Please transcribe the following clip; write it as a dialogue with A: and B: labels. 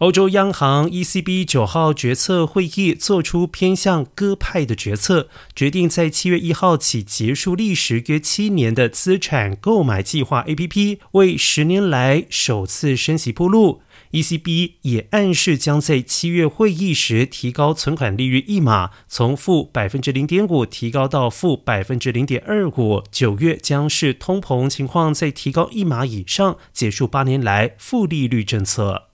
A: 欧洲央行 ECB 九号决策会议做出偏向鸽派的决策，决定在七月一号起结束历时约七年的资产购买计划 APP，为十年来首次升级铺路。ECB 也暗示将在七月会议时提高存款利率一码，从负百分之零点五提高到负百分之零点二五。九月将是通膨情况再提高一码以上，结束八年来负利率政策。